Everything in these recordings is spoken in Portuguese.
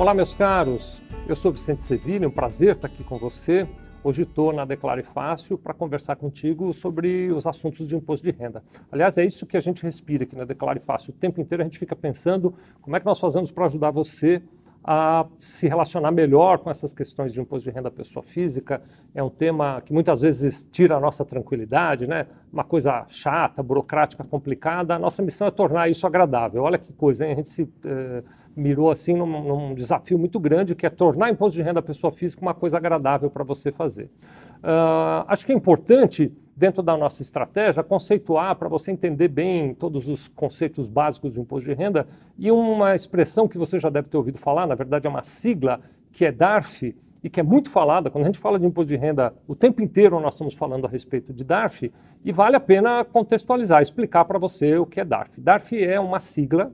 Olá, meus caros. Eu sou Vicente Sevilha, um prazer estar aqui com você. Hoje estou na Declare Fácil para conversar contigo sobre os assuntos de imposto de renda. Aliás, é isso que a gente respira aqui na Declare Fácil. O tempo inteiro a gente fica pensando como é que nós fazemos para ajudar você a se relacionar melhor com essas questões de imposto de renda pessoa física. É um tema que muitas vezes tira a nossa tranquilidade, né? Uma coisa chata, burocrática, complicada. A nossa missão é tornar isso agradável. Olha que coisa, hein? A gente se eh, mirou assim num, num, desafio muito grande, que é tornar imposto de renda pessoa física uma coisa agradável para você fazer. Uh, acho que é importante dentro da nossa estratégia, conceituar para você entender bem todos os conceitos básicos do imposto de renda e uma expressão que você já deve ter ouvido falar, na verdade é uma sigla, que é DARF, e que é muito falada. Quando a gente fala de imposto de renda, o tempo inteiro nós estamos falando a respeito de DARF, e vale a pena contextualizar, explicar para você o que é DARF. DARF é uma sigla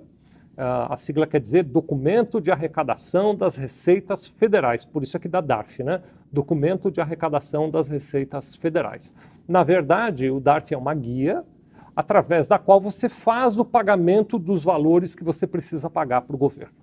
Uh, a sigla quer dizer Documento de Arrecadação das Receitas Federais, por isso aqui da DARF, né? Documento de Arrecadação das Receitas Federais. Na verdade, o DARF é uma guia através da qual você faz o pagamento dos valores que você precisa pagar para o governo.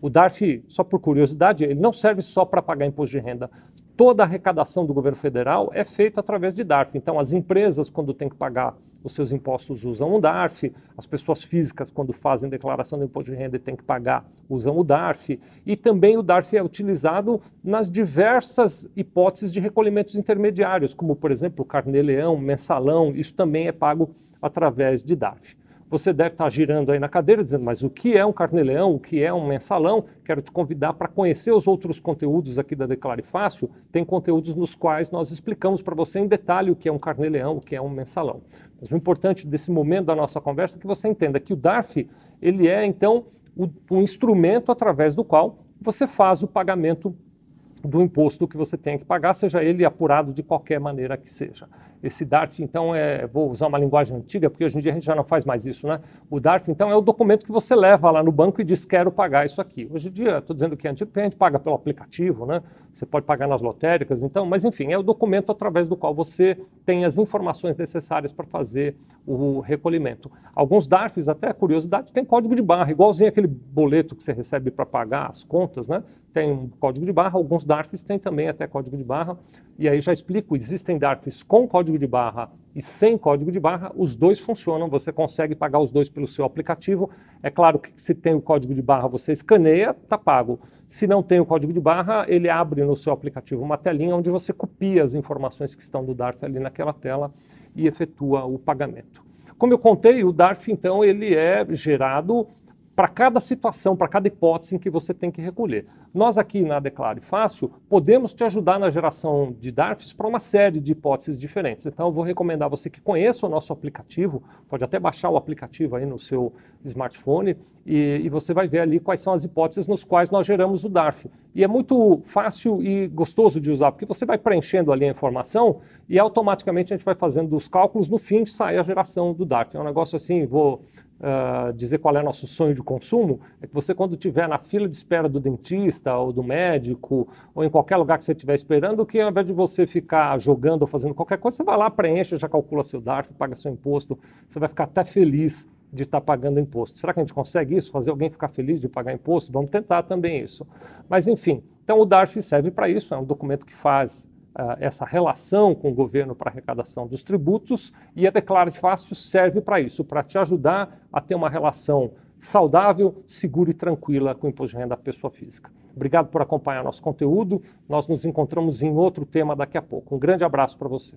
O DARF, só por curiosidade, ele não serve só para pagar imposto de renda. Toda a arrecadação do governo federal é feita através de DARF. Então, as empresas, quando têm que pagar os seus impostos usam o DARF, as pessoas físicas, quando fazem declaração de imposto de renda e têm que pagar, usam o DARF, e também o DARF é utilizado nas diversas hipóteses de recolhimentos intermediários, como, por exemplo, carnê-leão, mensalão, isso também é pago através de DARF. Você deve estar girando aí na cadeira dizendo, mas o que é um carnê-leão, o que é um mensalão? Quero te convidar para conhecer os outros conteúdos aqui da Declare Fácil. Tem conteúdos nos quais nós explicamos para você em detalhe o que é um carnê-leão, o que é um mensalão. Mas o importante desse momento da nossa conversa é que você entenda que o DARF, ele é então o, um instrumento através do qual você faz o pagamento do imposto que você tem que pagar, seja ele apurado de qualquer maneira que seja. Esse DARF, então, é, vou usar uma linguagem antiga, porque hoje em dia a gente já não faz mais isso, né? O DARF, então, é o documento que você leva lá no banco e diz, quero pagar isso aqui. Hoje em dia, estou dizendo que é antigo, porque a gente paga pelo aplicativo, né? Você pode pagar nas lotéricas, então, mas enfim, é o documento através do qual você tem as informações necessárias para fazer o recolhimento. Alguns DARFs, até curiosidade, tem código de barra, igualzinho aquele boleto que você recebe para pagar as contas, né? Tem um código de barra, alguns DARFs têm também até código de barra, e aí já explico, existem DARFs com código código de barra e sem código de barra, os dois funcionam, você consegue pagar os dois pelo seu aplicativo. É claro que se tem o código de barra, você escaneia, está pago. Se não tem o código de barra, ele abre no seu aplicativo uma telinha onde você copia as informações que estão do DARF ali naquela tela e efetua o pagamento. Como eu contei, o DARF, então, ele é gerado para cada situação, para cada hipótese em que você tem que recolher. Nós aqui na Declare Fácil podemos te ajudar na geração de DARFs para uma série de hipóteses diferentes. Então eu vou recomendar você que conheça o nosso aplicativo, pode até baixar o aplicativo aí no seu smartphone e, e você vai ver ali quais são as hipóteses nos quais nós geramos o DARF. E é muito fácil e gostoso de usar, porque você vai preenchendo ali a informação e automaticamente a gente vai fazendo os cálculos, no fim sai a geração do DARF. É um negócio assim, vou uh, dizer qual é o nosso sonho de consumo, é que você, quando estiver na fila de espera do dentista ou do médico, ou em qualquer lugar que você estiver esperando, que ao invés de você ficar jogando ou fazendo qualquer coisa, você vai lá, preenche, já calcula seu DARF, paga seu imposto, você vai ficar até feliz de estar pagando imposto. Será que a gente consegue isso? Fazer alguém ficar feliz de pagar imposto? Vamos tentar também isso. Mas, enfim, então o DARF serve para isso, é um documento que faz essa relação com o governo para arrecadação dos tributos e a Declare Fácil serve para isso, para te ajudar a ter uma relação saudável, segura e tranquila com o imposto de renda da pessoa física. Obrigado por acompanhar nosso conteúdo. Nós nos encontramos em outro tema daqui a pouco. Um grande abraço para você.